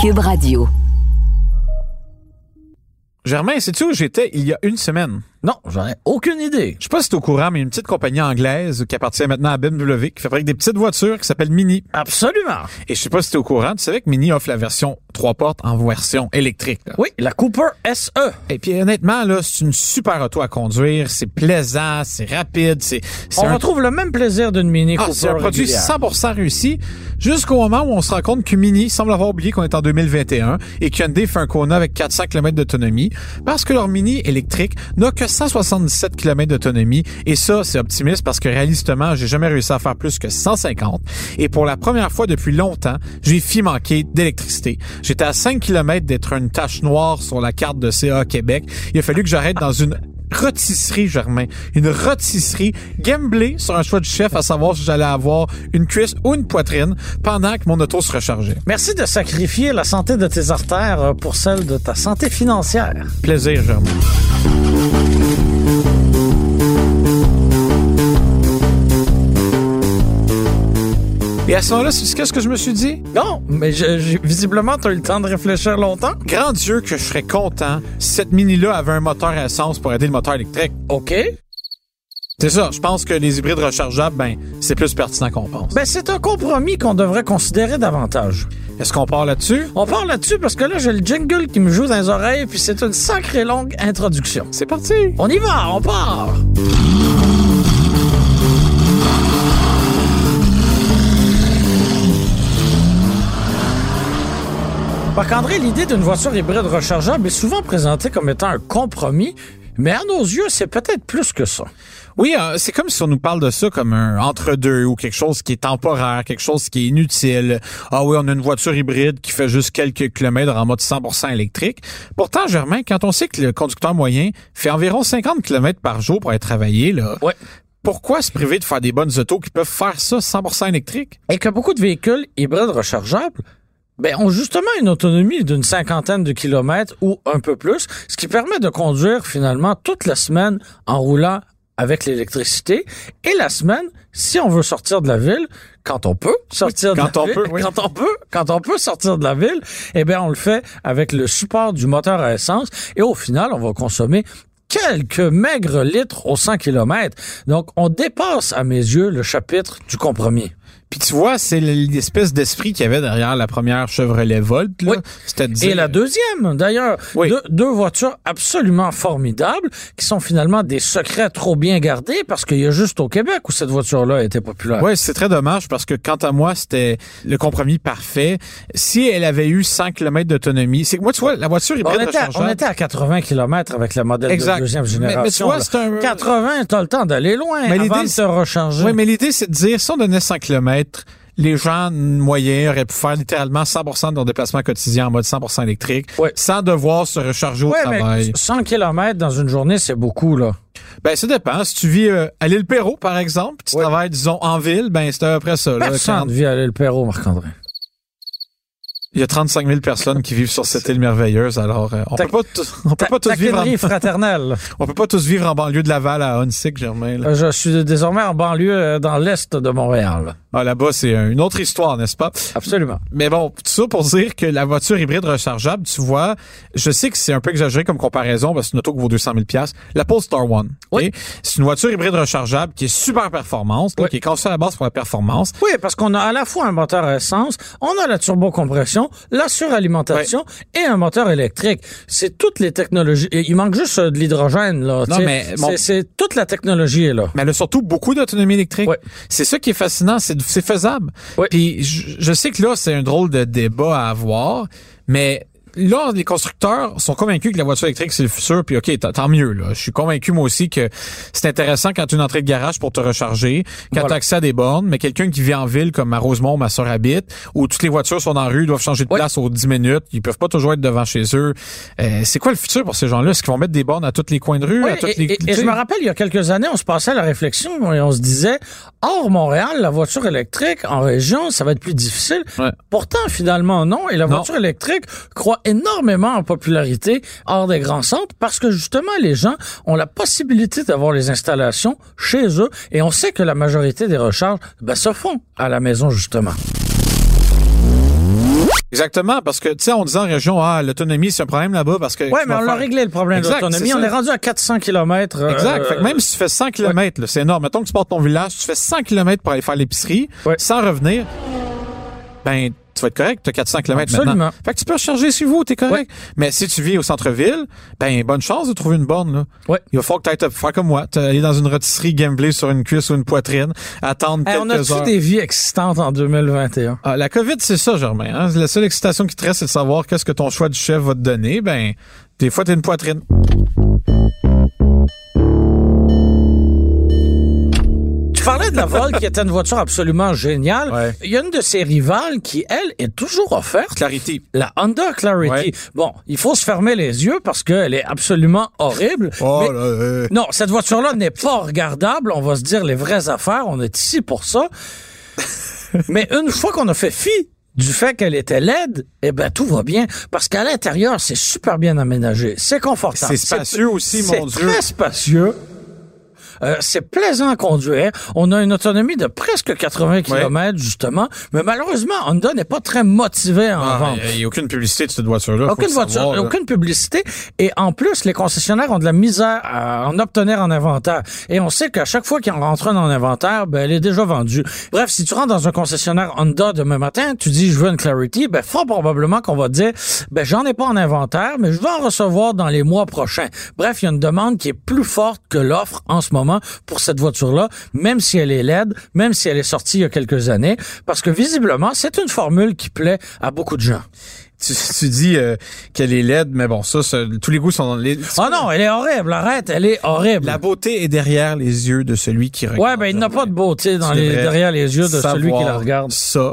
Cube Radio. Germain, sais-tu où j'étais il y a une semaine? Non, j'en ai aucune idée. Je sais pas si t'es au courant, mais il y a une petite compagnie anglaise qui appartient maintenant à BMW qui fabrique des petites voitures qui s'appellent Mini. Absolument. Et je sais pas si t'es au courant, tu savais que Mini offre la version trois portes en version électrique. là. Oui, la Cooper. SE. Et puis honnêtement, là, c'est une super auto à conduire, c'est plaisant, c'est rapide, c'est On un retrouve le même plaisir d'une Mini Ah, Cooper c'est un produit régulière. 100% réussi jusqu'au moment où on se rend compte que Mini semble avoir oublié qu'on est en 2021 et que Hyundai fait un Kona avec 400 km d'autonomie parce que leur Mini électrique n'a que 177 km d'autonomie et ça, c'est optimiste parce que réalistement, j'ai jamais réussi à faire plus que 150 et pour la première fois depuis longtemps, j'ai fi manquer d'électricité. J'étais à 5 km d'être une tache noire sur la carte de CA Québec. Il a fallu que j'arrête dans une rôtisserie, Germain. Une rôtisserie gamblée sur un choix du chef à savoir si j'allais avoir une cuisse ou une poitrine pendant que mon auto se rechargeait. Merci de sacrifier la santé de tes artères euh, pour celle de ta santé financière. Plaisir, Germain. Et à ce moment-là, c'est qu'est-ce que je me suis dit? Non, mais je- visiblement, tu as eu le temps de réfléchir longtemps. Grand Dieu que je serais content si cette Mini-là avait un moteur à essence pour aider le moteur électrique. OK. C'est ça, je pense que les hybrides rechargeables, ben, c'est plus pertinent qu'on pense. Ben, c'est un compromis qu'on devrait considérer davantage. Est-ce qu'on part là-dessus? On part là-dessus parce que là, j'ai le jingle qui me joue dans les oreilles, puis c'est une sacrée longue introduction. C'est parti! On y va, on part! Marc-André, l'idée d'une voiture hybride rechargeable est souvent présentée comme étant un compromis, mais à nos yeux, c'est peut-être plus que ça. Oui, euh, c'est comme si on nous parle de ça comme un entre-deux ou quelque chose qui est temporaire, quelque chose qui est inutile. Ah oui, on a une voiture hybride qui fait juste quelques kilomètres en mode 100% électrique. Pourtant, Germain, quand on sait que le conducteur moyen fait environ 50 kilomètres par jour pour aller travailler, là, Ouais. pourquoi se priver de faire des bonnes autos qui peuvent faire ça 100% électrique? Et que beaucoup de véhicules hybrides rechargeables ben, ont justement une autonomie d'une cinquantaine de kilomètres ou un peu plus, ce qui permet de conduire finalement toute la semaine en roulant avec l'électricité et la semaine, si on veut sortir de la ville, quand on peut sortir de quand la on ville, peut, oui. quand on peut, quand on peut sortir de la ville, eh bien, on le fait avec le support du moteur à essence et au final, on va consommer quelques maigres litres au 100 km. Donc, on dépasse, à mes yeux, le chapitre du compromis. Puis tu vois, c'est l'espèce d'esprit qu'il y avait derrière la première Chevrolet Volt. Là. Oui. Dire- Et la deuxième, d'ailleurs, Oui. deux, deux voitures absolument formidables qui sont finalement des secrets trop bien gardés parce qu'il y a juste au Québec où cette voiture-là a été populaire. Ouais, c'est très dommage parce que quant à moi, c'était le compromis parfait. Si elle avait eu 100 km d'autonomie, c'est que moi, tu vois, la voiture hybride On était, à, on était à 80 km avec le modèle Exact. de deuxième génération. mais tu vois, un- 80, t'as le temps d'aller loin Mais avant l'idée, de se recharger. Oui, mais l'idée, c'est de dire, si on donnait 100 km, les gens moyens auraient pu faire littéralement 100% de leur déplacement quotidien en mode 100% électrique, Ouais. sans devoir se recharger au Ouais, mais travail. 100 km dans une journée, c'est beaucoup, là. Ben, ça dépend. Si tu vis euh, à l'île Perrault, par exemple, tu Ouais. travailles, disons, en ville, ben, c'est à peu près ça. là. Personne Quand- ne vit à l'île Perrault, Marc-André. Il y a 35 000 personnes qui vivent sur cette île merveilleuse, alors euh, on peut pas, on peut pas tous vivre en, fraternelle. on peut pas tous vivre en banlieue de Laval à Hunsick, Germain. là. Euh, Je suis désormais en banlieue dans l'est de Montréal. Ah, là-bas, c'est une autre histoire, n'est-ce pas? Absolument. Mais bon, tout ça pour dire que la voiture hybride rechargeable, tu vois, je sais que c'est un peu exagéré comme comparaison parce que c'est une auto qui vaut 200 000 La Polestar One? Oui. c'est une voiture hybride rechargeable qui est super performance, là, Oui. qui est conçue à la base pour la performance. Oui, parce qu'on a à la fois un moteur à essence, on a la turbocompression, la suralimentation et un moteur électrique. C'est toutes les technologies. Il manque juste euh, de l'hydrogène, là. Non, mais mon- C'est- toute la technologie là. Mais elle a surtout beaucoup d'autonomie électrique. Ouais. C'est ça qui est fascinant, c'est c'est faisable. Puis je, je sais que là, c'est un drôle de débat à avoir, mais là, les constructeurs sont convaincus que la voiture électrique, c'est le futur, puis OK, tant mieux. Là. Je suis convaincu, moi aussi, que c'est intéressant quand tu as une entrée de garage pour te recharger, quand Voilà. tu as accès à des bornes, mais quelqu'un qui vit en ville, comme à Rosemont, ma soeur habite, où toutes les voitures sont dans la rue, doivent changer de place aux 10 minutes, ils peuvent pas toujours être devant chez eux. Euh, c'est quoi le futur pour ces gens-là? Est-ce qu'ils vont mettre des bornes à tous les coins de rue? Oui, à toutes et, les, et- et tu je me rappelle, il y a quelques années, on se passait à la réflexion et on se disait, hors Montréal, la voiture électrique en région, ça va être plus difficile. Ouais. Pourtant, finalement, non. Et la Non. voiture électrique croît énormément en popularité hors des grands centres parce que justement, les gens ont la possibilité d'avoir les installations chez eux et on sait que la majorité des recharges ben, se font à la maison, justement. Exactement, parce que, tu sais, on disait en région, ah, l'autonomie, c'est un problème là-bas parce que. Ouais, mais on l'a faire- réglé le problème Exact, d'autonomie. c'est On est rendu à 400 km. Exact. Fait que même si tu fais 100 km, là, c'est énorme. Mettons que tu pars de ton village, tu fais 100 km pour aller faire l'épicerie, Ouais. sans revenir, ben, tu vas être correct, tu as 400 km Absolument. maintenant. Fait que tu peux recharger chez vous, t'es correct. Mais si tu vis au centre-ville, ben, bonne chance de trouver une borne, là. Ouais. Il va falloir que tu faire comme moi, aller dans une rôtisserie gambler sur une cuisse ou une poitrine, attendre Hey, on quelques a-tu heures. des vies existantes en 2021? Ah, la COVID, c'est ça, Germain. Hein? La seule excitation qui te reste, c'est de savoir qu'est-ce que ton choix du chef va te donner. Ben, des fois, t'as une poitrine. Tu parlais de la Vol qui était une voiture absolument géniale. Ouais. Il y a une de ses rivales qui, elle, est toujours offerte. Clarity. La Honda Clarity. Ouais. Bon, il faut se fermer les yeux parce qu'elle est absolument horrible. Oh, Mais- là, euh, Non, cette voiture-là n'est pas regardable. On va se dire les vraies affaires. On est ici pour ça. Mais une fois qu'on a fait fi du fait qu'elle était laide, eh ben tout va bien parce qu'à l'intérieur c'est super bien aménagé, c'est confortable, C'est spacieux aussi, mon c'est Dieu. très spacieux. Euh, c'est plaisant à conduire. On a une autonomie de presque 80 km, justement. Mais malheureusement, Honda n'est pas très motivé à en Ah, vendre. Il n'y a aucune publicité de cette voiture-là. Aucune voiture, savoir, aucune publicité. Et en plus, les concessionnaires ont de la misère à en obtenir en inventaire. Et on sait qu'à chaque fois qu'il en rentre un en inventaire, ben, elle est déjà vendue. Bref, si tu rentres dans un concessionnaire Honda demain matin, tu dis, je veux une Clarity, ben, fort probablement qu'on va te dire, ben, j'en ai pas en inventaire, mais je vais en recevoir dans les mois prochains. Bref, il y a une demande qui est plus forte que l'offre en ce moment pour cette voiture-là, même si elle est laide, même si elle est sortie il y a quelques années, parce que visiblement, c'est une formule qui plaît à beaucoup de gens. Tu, tu dis euh, qu'elle est laide, mais bon, ça, ça, tous les goûts sont dans les... Oh non, elle est horrible, arrête, elle est horrible. La beauté est derrière les yeux de celui qui regarde. Ouais, ben il n'a pas de beauté dans Tu les, devrais derrière les yeux de celui qui la regarde. Ça.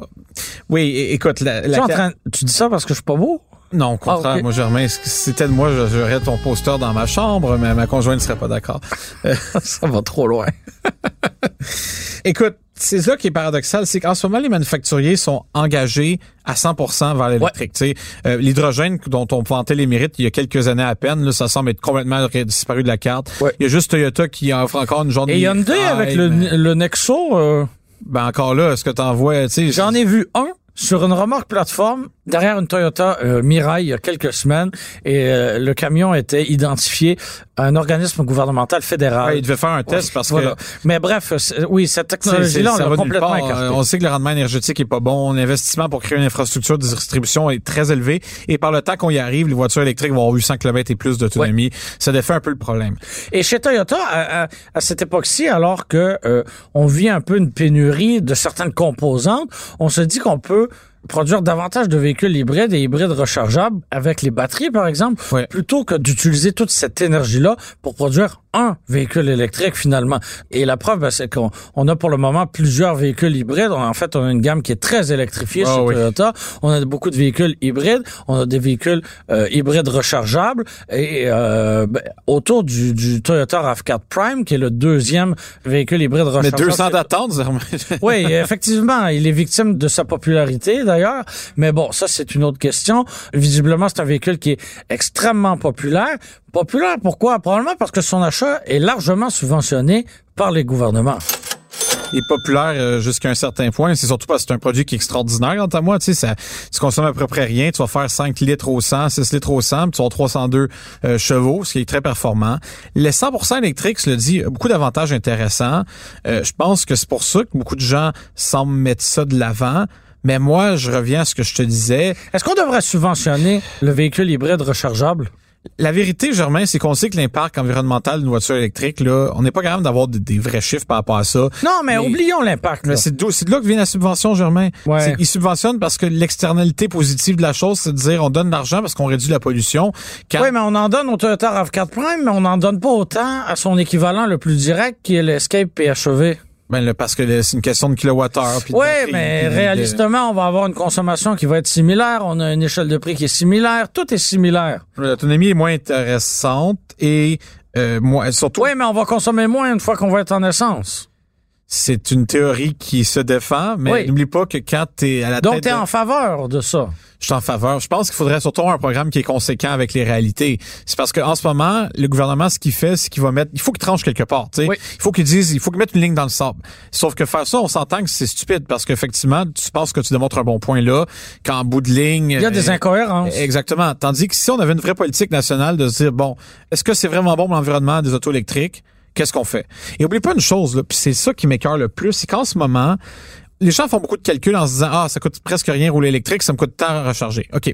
Oui, écoute, la, Tu, la es en train- tu dis ça parce que je suis pas beau? Non, au contraire, Ah, moi, Germain, si c'était de moi, j'aurais ton poster dans ma chambre, mais ma conjointe ne serait pas d'accord. ça va trop loin. Écoute, c'est ça qui est paradoxal, c'est qu'en ce moment, les manufacturiers sont engagés à 100% vers l'électrique. Tu sais, euh, L'hydrogène dont on vantait les mérites il y a quelques années à peine, là, ça semble être complètement disparu de la carte. Ouais. Il y a juste Toyota qui offre encore une journée. Et Hyundai avec le, le Nexo, euh, Ben encore là, est-ce que t'en vois, j'en ai vu un sur une remorque plateforme derrière une Toyota euh, Mirai il y a quelques semaines et euh, le camion était identifié à un organisme gouvernemental fédéral. Ouais, il devait faire un test Ouais, parce voilà. que Mais bref, oui, cette technologie-là, on l'a complètement écartée. On sait que le rendement énergétique est pas bon. L'investissement pour créer une infrastructure de distribution est très élevé. Et par le temps qu'on y arrive, les voitures électriques vont avoir 800 km et plus d'autonomie. Ça défait un peu le problème. Et chez Toyota, à, à- à cette époque-ci, alors que euh, on vit un peu une pénurie de certaines composantes, on se dit qu'on peut produire davantage de véhicules hybrides et hybrides rechargeables avec les batteries, par exemple, plutôt que d'utiliser toute cette énergie-là pour produire un véhicule électrique finalement. Et la preuve, ben, c'est qu'on on a pour le moment plusieurs véhicules hybrides. On- en fait, on a une gamme qui est très électrifiée Ah chez oui. Toyota. On a beaucoup de véhicules hybrides. On a des véhicules euh, hybrides rechargeables. Et euh, ben, autour du, du Toyota RAV4 Prime, qui est le deuxième véhicule hybride Mais rechargeable. 200 d'attente. Oui, effectivement, il est victime de sa popularité mais bon, ça c'est une autre question. Visiblement, c'est un véhicule qui est extrêmement populaire. Populaire pourquoi? Probablement parce que son achat est largement subventionné par les gouvernements. Il est populaire euh, jusqu'à un certain point. C'est surtout parce que c'est un produit qui est extraordinaire, quant à moi. Tu sais, ça, tu consommes à peu près rien. Tu vas faire 5 litres au 100, 6 litres au 100, puis tu vas avoir 302 euh, chevaux, ce qui est très performant. Les 100% électriques, je le dis, beaucoup d'avantages intéressants. Euh, je pense que c'est pour ça que beaucoup de gens semblent mettre ça de l'avant. Mais moi, je reviens à ce que je te disais. Est-ce qu'on devrait subventionner le véhicule hybride rechargeable? La vérité, Germain, c'est qu'on sait que l'impact environnemental d'une voiture électrique, là, on n'est pas capable d'avoir des, des vrais chiffres par rapport à ça. Non, mais, oublions l'impact. Mais c'est de là que vient la subvention, Germain. Ouais. Ils subventionnent parce que l'externalité positive de la chose, c'est de dire on donne de l'argent parce qu'on réduit la pollution. Quand- Oui, mais on en donne au Toyota RAV4 Prime, mais on n'en donne pas autant à son équivalent le plus direct qui est l'Escape PHEV. Ben, là, parce que c'est une question de kilowattheure. Oui, mais de- réalistement, on va avoir une consommation qui va être similaire. On a une échelle de prix qui est similaire. Tout est similaire. L'autonomie est moins intéressante et euh, moins, surtout, Oui, mais on va consommer moins une fois qu'on va être en essence. C'est une théorie qui se défend, mais Oui. n'oublie pas que quand tu es à la Donc, tête tu es de- en faveur de ça. je suis en faveur. Je pense qu'il faudrait surtout avoir un programme qui est conséquent avec les réalités. C'est parce qu'en ce moment, le gouvernement, ce qu'il fait, c'est qu'il va mettre, il faut qu'il tranche quelque part, tu sais. Oui. Il faut qu'il dise, il faut qu'il mette une ligne dans le sable. Sauf que faire ça, on s'entend que c'est stupide parce qu'effectivement, tu penses que tu démontres un bon point là, qu'en bout de ligne. Il y a des euh, incohérences. Exactement. Tandis que si on avait une vraie politique nationale de se dire, bon, est-ce que c'est vraiment bon pour l'environnement des autos électriques? Qu'est-ce qu'on fait? Et oublie pas une chose, puis c'est ça qui m'écœure le plus, c'est qu'en ce moment, les gens font beaucoup de calculs en se disant, ah, ça coûte presque rien rouler électrique, ça me coûte tant à recharger. OK.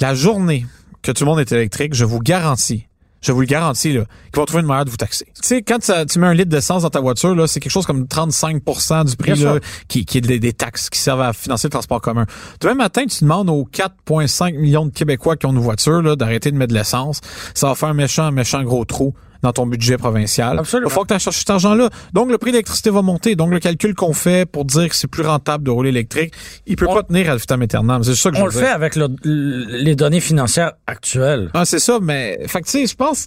La journée que tout le monde est électrique, je vous garantis, je vous le garantis, là, qu'ils vont trouver une manière de vous taxer. Tu sais, quand ça- tu mets un litre d'essence dans ta voiture, là, c'est quelque chose comme 35% du prix, là, qui, qui est des, des taxes qui servent à financer le transport commun. Demain matin, tu demandes aux 4,5 millions de Québécois qui ont une voiture, là, d'arrêter de mettre de l'essence. Ça va faire un méchant, méchant gros trou dans ton budget provincial. Absolument. Il faut que tu ailles chercher cet argent-là. Donc, le prix de l'électricité va monter. Donc, le calcul qu'on fait pour dire que c'est plus rentable de rouler électrique, il peut On- pas tenir à vitam aeternam. C'est ça que je On veux le dire. fait avec le- les données financières actuelles. Ah, c'est ça, mais fait tu sais, je pense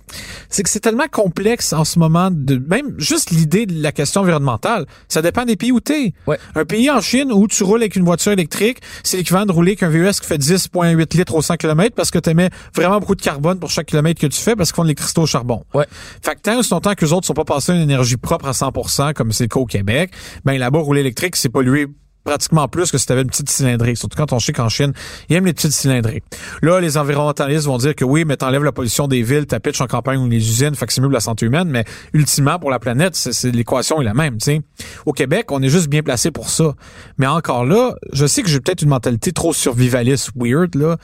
c'est que c'est tellement complexe en ce moment de même juste l'idée de la question environnementale, ça dépend des pays où t'es. Ouais. Un pays en Chine où tu roules avec une voiture électrique, c'est l'équivalent de rouler qu'un VUS qui fait 10.8 litres au 100 km parce que tu émets vraiment beaucoup de carbone pour chaque kilomètre que tu fais parce qu'ils font de l'électricité au charbon. Ouais. Fait que tant que les autres sont pas passés à une énergie propre à 100% comme c'est le cas au Québec, ben là-bas rouler électrique, c'est polluer pratiquement plus que si tu une petite cylindrée. Surtout quand on sait qu'en Chine, ils aiment les petites cylindrées. Là, les environnementalistes vont dire que oui, mais t'enlèves la pollution des villes, ta pitch en campagne ou les usines, fait que c'est mieux la santé humaine, mais ultimement, pour la planète, l'équation est la même, tu. Au Québec, on est juste bien placé pour ça. Mais encore là, je sais que j'ai peut-être une mentalité trop survivaliste, weird, là,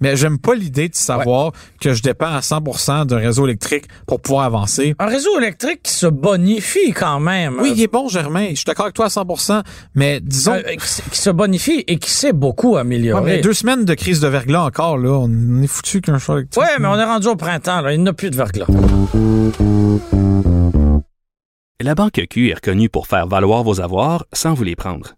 mais j'aime pas l'idée de savoir que je dépends à 100% d'un réseau électrique pour pouvoir avancer. Un réseau électrique qui se bonifie quand même. Oui, il est bon, Germain. Je suis d'accord avec toi à 100%, mais disons... Euh, qui, se bonifie et qui s'est beaucoup Ouais, amélioré. mais deux semaines de crise de verglas encore, là. On est foutu qu'un choix électrique. Ouais, mais on est rendu au printemps, là. Il n'y a plus de verglas. La Banque Q est reconnue pour faire valoir vos avoirs sans vous les prendre.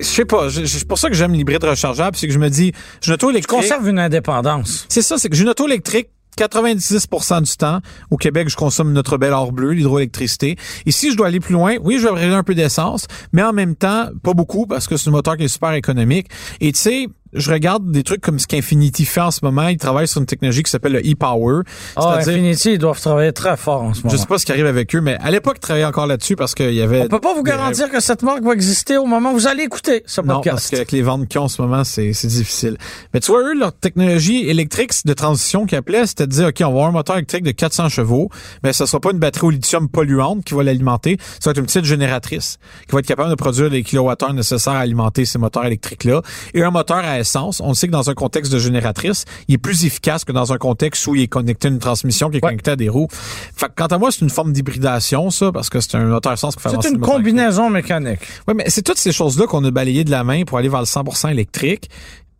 Je sais pas. je- C'est pour ça que j'aime l'hybride rechargeable, c'est que je me dis, j'ai une auto Tu électrique. conserves une indépendance. C'est ça, c'est que j'ai une auto électrique 90% du temps. Au Québec, je consomme notre belle or bleu, l'hydroélectricité. Et si je dois aller plus loin, oui, je vais brûler un peu d'essence, mais en même temps, pas beaucoup parce que c'est un moteur qui est super économique. Et tu sais, je regarde des trucs comme ce qu'Infinity fait en ce moment. Ils travaillent sur une technologie qui s'appelle le e-power. Ah, C'est-à-dire, Infinity, ils doivent travailler très fort en ce moment. je sais pas ce qui arrive avec eux, mais à l'époque, ils travaillaient encore là-dessus parce qu'il y avait... On peut pas vous des- garantir que cette marque va exister au moment où vous allez écouter ce Non, parce podcast. qu'avec les ventes qu'ils ont en ce moment, c'est c'est difficile. Mais tu vois, eux, leur technologie électrique de transition qu'ils appelaient, c'était de dire, OK, on va avoir un moteur électrique de 400 chevaux, mais ça sera pas une batterie au lithium polluante qui va l'alimenter, ça va être une petite génératrice qui va être capable de produire les kilowattheures nécessaires à alimenter ces moteurs électriques-là. Et un moteur à essence, on sait que dans un contexte de génératrice, il est plus efficace que dans un contexte où il est connecté à une transmission qui est Ouais. connectée à des roues. Fait que quant à moi, c'est une forme d'hybridation, ça, parce que c'est un moteur essence qui fait C'est une combinaison mécanique. Oui, mais c'est toutes ces choses-là qu'on a balayées de la main pour aller vers le 100% électrique.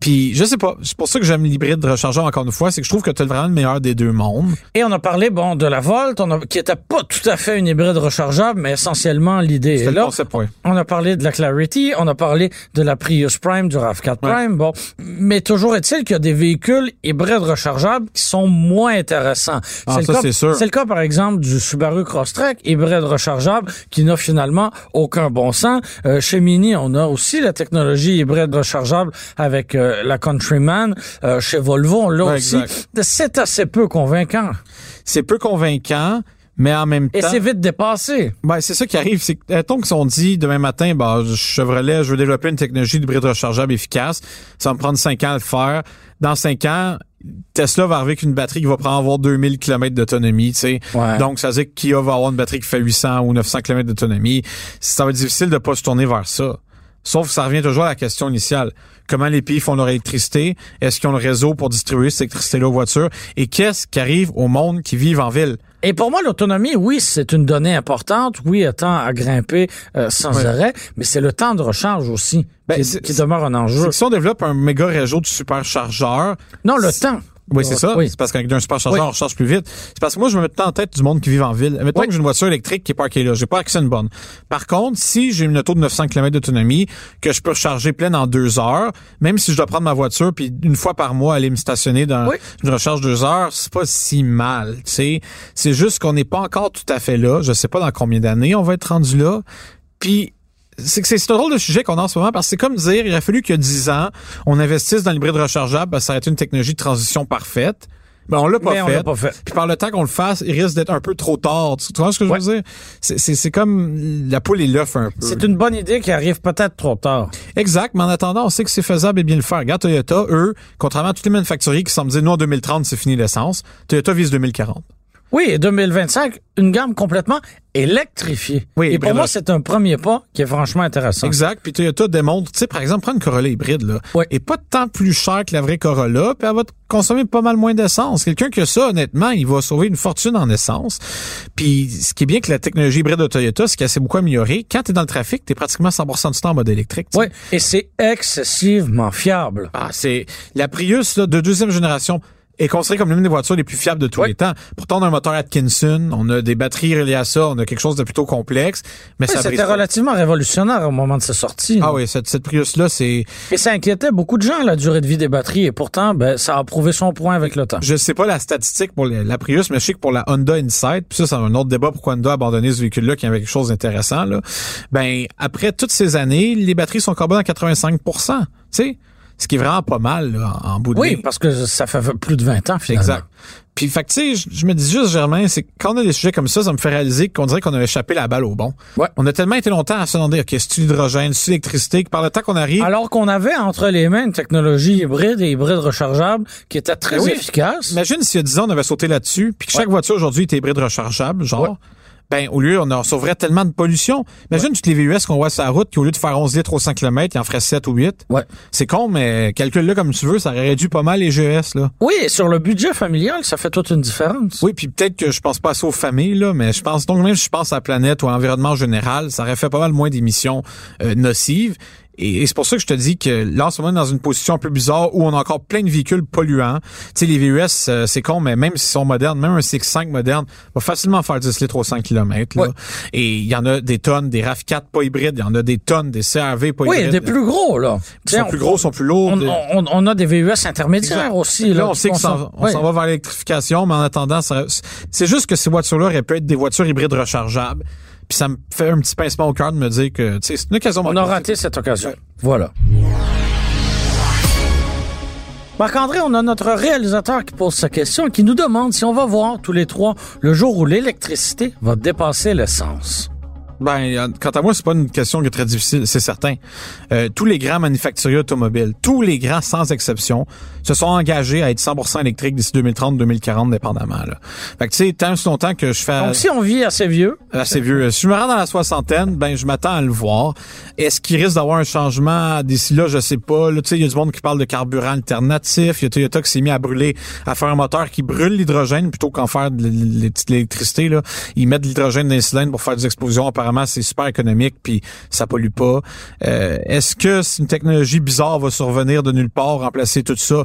Puis, je sais pas, c'est pour ça que j'aime l'hybride rechargeable encore une fois, c'est que je trouve que tu as vraiment le meilleur des deux mondes. Et on a parlé, bon, de la Volt, on a- qui était pas tout à fait une hybride rechargeable, mais essentiellement l'idée C'est est le là. concept. On a parlé de la Clarity, on a parlé de la Prius Prime, du RAV4 Ouais. Prime, bon. Mais toujours est-il qu'il y a des véhicules hybrides rechargeables qui sont moins intéressants. Ah, le ça, c'est sûr. C'est le cas, par exemple, du Subaru Crosstrek, hybride rechargeable, qui n'a finalement aucun bon sens. Euh, chez Mini, on a aussi la technologie hybride rechargeable avec euh, euh, la Countryman euh, chez Volvo, là Ouais, aussi, c'est assez peu convaincant. C'est peu convaincant, mais en même Et temps... c'est vite dépassé. Ben, c'est ça qui arrive. C'est que, qu'ils ont dit demain matin, bah, Chevrolet, je veux développer une technologie d'hybride rechargeable efficace. Ça va me prendre cinq ans à le faire. Dans cinq ans, Tesla va arriver avec une batterie qui va prendre avoir 2000 km d'autonomie, tu sais. Ouais. Donc, ça veut dire que Kia va avoir une batterie qui fait 800 ou 900 km d'autonomie. Ça va être difficile de pas se tourner vers ça. Sauf que ça revient toujours à la question initiale. Comment les pays font leur électricité? Est-ce qu'ils ont le réseau pour distribuer cette électricité-là aux voitures? Et qu'est-ce qui arrive au monde qui vivent en ville? Et pour moi, l'autonomie, oui, c'est une donnée importante. Oui, étant à grimper euh, sans arrêt, mais c'est le temps de recharge aussi Ben, qui, qui demeure un enjeu. Si on développe un méga réseau de superchargeurs, Non, le temps. Oui, c'est ça. Oui. C'est parce qu'avec un superchargeur, Oui. on recharge plus vite. C'est parce que moi, je me mets tout en tête du monde qui vit en ville. Mettons Oui. que j'ai une voiture électrique qui est parquée là. J'ai pas accès à une bonne. Par contre, si j'ai une auto de 900 km d'autonomie, que je peux recharger pleine en deux heures, même si je dois prendre ma voiture puis une fois par mois aller me stationner dans une recharge deux heures, c'est pas si mal, tu sais. C'est juste qu'on n'est pas encore tout à fait là. Je sais pas dans combien d'années on va être rendu là. Puis c'est que c'est un drôle de sujet qu'on a en ce moment parce que c'est comme dire, il a fallu qu'il y a 10 ans, on investisse dans l'hybride rechargeable parce que ça aurait été une technologie de transition parfaite. Ben, on l'a pas pas fait. Puis par le temps qu'on le fasse, il risque d'être un peu trop tard. Tu tu vois ce que je veux dire? C'est- C'est c'est comme la poule et l'œuf un peu. C'est une bonne idée qui arrive peut-être trop tard. Exact, mais en attendant, on sait que c'est faisable et bien le faire. Regarde Toyota, eux, contrairement à tous les manufacturiers qui semblent dire, nous, en 2030, c'est fini l'essence, Toyota vise 2040. Oui, et 2025, une gamme complètement électrifiée. Oui, et pour hybride. moi, c'est un premier pas qui est franchement intéressant. Exact. Puis Toyota démontre, tu sais, par exemple, prends une Corolla hybride, là. Oui. Et pas tant plus cher que la vraie Corolla, puis elle va te consommer pas mal moins d'essence. Quelqu'un qui a ça, honnêtement, il va sauver une fortune en essence. Puis ce qui est bien que la technologie hybride de Toyota, c'est qu'elle s'est beaucoup améliorée. Quand tu es dans le trafic, tu es pratiquement 100% du temps en mode électrique. Oui, et c'est excessivement fiable. Ah, c'est la Prius là, de deuxième génération est considérée comme l'une des voitures les plus fiables de tous Oui. les temps. Pourtant, on a un moteur Atkinson, on a des batteries reliées à ça, on a quelque chose de plutôt complexe, mais Oui, ça C'était relativement révolutionnaire au moment de sa sortie. Ah oui, cette, cette Prius-là, c'est... Et ça inquiétait beaucoup de gens, la durée de vie des batteries. Et pourtant, ben, ça a prouvé son point avec le temps. Je sais pas la statistique pour la Prius, mais je sais que pour la Honda Insight, puis ça, c'est un autre débat pourquoi Honda a abandonné ce véhicule-là qui avait quelque chose d'intéressant, là. Ben, après toutes ces années, les batteries sont carbone à 85% tu sais? Ce qui est vraiment pas mal, là, en, en bout de Oui, ligne. parce que ça fait plus de 20 ans, finalement. Exact. Puis, fait que, tu sais, je- me dis juste, Germain, c'est que quand on a des sujets comme ça, ça me fait réaliser qu'on dirait qu'on a échappé la balle au bon. Ouais. On a tellement été longtemps à se demander, OK, c'est-tu l'hydrogène, c'est-tu l'électricité, que par le temps qu'on arrive, Alors qu'on avait entre les mains une technologie hybride et hybride rechargeable qui était très oui. efficace. imagine s'il y a 10 ans, on avait sauté là-dessus, puis que chaque voiture aujourd'hui était hybride rechargeable, genre. Ouais. Ben, au lieu, on en sauverait tellement de pollution. Imagine toutes les VUS qu'on voit sur la route qui, au lieu de faire 11 litres au 100 km, il en ferait 7 ou 8. Ouais. C'est con, mais calcule-le comme tu veux, ça aurait réduit pas mal les GES, là. Oui, et sur le budget familial, ça fait toute une différence. Oui, puis peut-être que je pense pas assez aux familles, là, mais je pense donc même si je pense à la planète ou à l'environnement en général, ça aurait fait pas mal moins d'émissions euh, nocives. Et, et c'est pour ça que je te dis que là, en ce moment, dans une position un peu bizarre où on a encore plein de véhicules polluants. Tu sais, les VUS, euh, c'est con, mais même s'ils sont modernes, même un CX-5 moderne va facilement faire 10 litres au 100 km. Là. Et il y en a des tonnes, des RAV4 pas hybrides, il y en a des tonnes, des CRV pas Oui, hybrides. des plus gros, là. Ils sont plus gros, sont plus lourds. On, des- on- on a des VUS intermédiaires Exact. aussi. Là, Là, on sait qu'on s'en Oui. va vers l'électrification, mais en attendant, c'est juste que ces voitures-là auraient pu être des voitures hybrides rechargeables. Puis ça me fait un petit pincement au cœur de me dire que c'est une occasion. On a raté cette occasion. Voilà. Marc-André, on a notre réalisateur qui pose sa question et qui nous demande si on va voir tous les trois le jour où l'électricité va dépasser l'essence. Ben, quant à moi, c'est pas une question qui est très difficile, c'est certain. Euh, tous les grands manufacturiers automobiles, tous les grands sans exception, se sont engagés à être 100% électriques d'ici 2030-2040, dépendamment. Là. Fait que tu sais, tant si longtemps que je fais Donc, si on vit assez vieux, assez vieux, si je me rends dans la soixantaine, ben je m'attends à le voir. Est-ce qu'il risque d'avoir un changement d'ici là, je sais pas. Là, tu sais, il y a du monde qui parle de carburant alternatif. Il y a Toyota qui s'est mis à brûler, à faire un moteur qui brûle l'hydrogène plutôt qu'en faire de l'électricité. Là, ils mettent de l'hydrogène dans les cylindres pour faire des explosions. Apparemment, c'est super économique puis ça pollue pas. Euh, Est-ce que une technologie bizarre va survenir de nulle part, remplacer tout ça?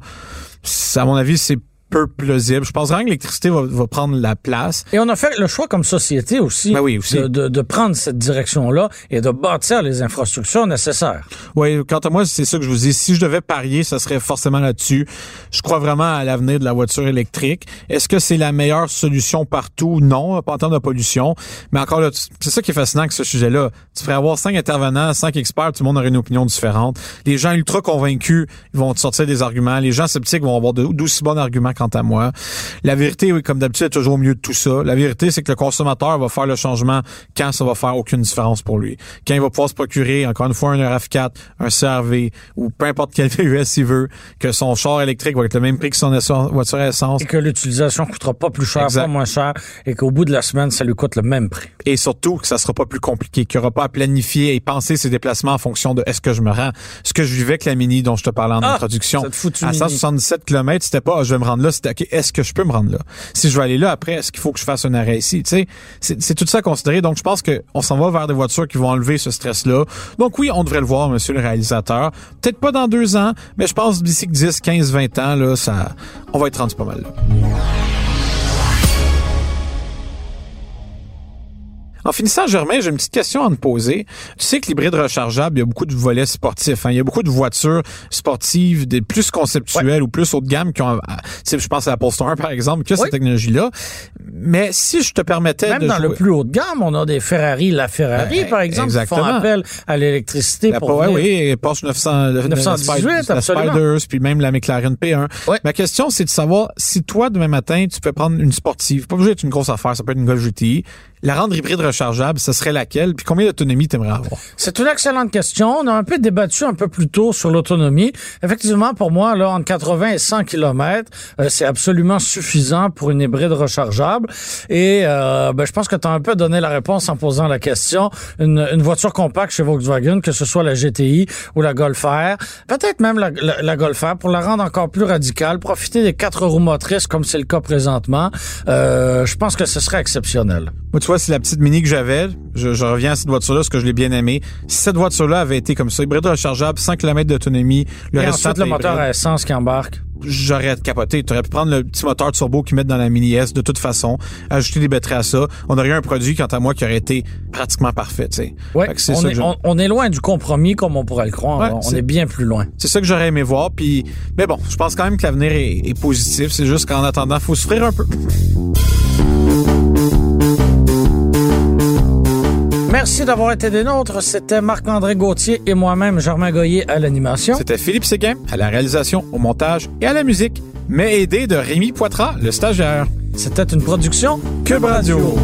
À mon avis, c'est peu plausible. Je pense vraiment que l'électricité va, va prendre la place. Et on a fait le choix comme société aussi, Ben oui, aussi. De, de, de prendre cette direction-là et de bâtir les infrastructures nécessaires. Oui, quant à moi, c'est ça que je vous dis. Si je devais parier, ça serait forcément là-dessus. Je crois vraiment à l'avenir de la voiture électrique. Est-ce que c'est la meilleure solution partout? Non, pas en termes de pollution. Mais encore là, c'est ça qui est fascinant avec ce sujet-là. Tu ferais avoir cinq intervenants, cinq experts, tout le monde aurait une opinion différente. Les gens ultra convaincus vont te sortir des arguments. Les gens sceptiques vont avoir d'aussi bons arguments quant à moi. La vérité, oui, comme d'habitude, est toujours au milieu de tout ça. La vérité, c'est que le consommateur va faire le changement quand ça va faire aucune différence pour lui. Quand il va pouvoir se procurer, encore une fois, un RAV4, un CRV ou peu importe quel VUS il veut, que son char électrique va être le même prix que son essence- voiture à essence. Et que l'utilisation coûtera pas plus cher, Exact. pas moins cher, et qu'au bout de la semaine, ça lui coûte le même prix. et surtout que ça sera pas plus compliqué, qu'il n'y aura pas à planifier et penser ses déplacements en fonction de est-ce que je me rends. Ce que je vivais avec la Mini dont je te parlais en Ah, introduction. À Mini. 177 km, c'était pas ah, je vais me rendre là, c'était OK, est-ce que je peux me rendre là? Si je veux aller là après, est-ce qu'il faut que je fasse un arrêt ici? Tu sais, c'est c'est tout ça à considérer. Donc, je pense que on s'en va vers des voitures qui vont enlever ce stress-là. Donc oui, on devrait le voir, monsieur le réalisateur. Peut-être pas dans deux ans, mais je pense d'ici que 10, 15, 20 ans, là, ça, on va être rendu pas mal. En finissant, Germain, j'ai une petite question à te poser. Tu sais que l'hybride rechargeable, il y a beaucoup de volets sportifs. hein. Il y a beaucoup de voitures sportives, des plus conceptuelles ou plus haut de gamme qui ont, ah, tu sais, je pense à la Polestar, par exemple, qui a Oui. cette technologie-là. Mais si je te permettais Même de dans jouer- le plus haut de gamme, on a des Ferrari, la Ferrari, Ben, par exemple, qui font exactement. appel à l'électricité pour ouais, venir- oui, Porsche 900, le- 918, la. Spiders, puis même la McLaren P1. Ouais. Ma question, c'est de savoir si toi, demain matin, tu peux prendre une sportive, pas obligé d'être une grosse affaire, ça peut être une Golf GTI, la rendre hybride rechargeable, ce serait laquelle, puis combien d'autonomie t'aimerais avoir? C'est une excellente question. On a un peu débattu un peu plus tôt sur l'autonomie. Effectivement, pour moi, là, entre 80 et 100 km, c'est absolument suffisant pour une hybride rechargeable. Et euh, ben, je pense que tu as un peu donné la réponse en posant la question. Une, une voiture compacte chez Volkswagen, que ce soit la GTI ou la Golf R, peut-être même la, la, la Golf R, pour la rendre encore plus radicale, profiter des quatre roues motrices comme c'est le cas présentement, euh, je pense que ce serait exceptionnel. Moi, tu vois, c'est la petite Mini que j'avais. Je, je reviens à cette voiture-là, parce que je l'ai bien aimée. Si cette voiture-là avait été comme ça, hybride rechargeable, 100 km d'autonomie, le Et restant ensuite, le moteur à essence qui embarque. j'aurais capoté. Tu aurais pu prendre le petit moteur turbo qu'ils mettent dans la Mini S de toute façon, ajouter des batteries à ça. On aurait eu un produit, quant à moi, qui aurait été pratiquement parfait, tu sais. Ouais, c'est on, est, je- on, on est loin du compromis comme on pourrait le croire. Ouais, on est bien plus loin. C'est ça que j'aurais aimé voir. Puis, mais bon, je pense quand même que l'avenir est, est positif. C'est juste qu'en attendant, faut souffrir un peu. Merci d'avoir été des nôtres. C'était Marc-André Gauthier et moi-même, Germain Goyer à l'animation. C'était Philippe Séguin à la réalisation, au montage et à la musique, mais aidé de Rémi Poitras, le stagiaire. C'était une production Cube Radio.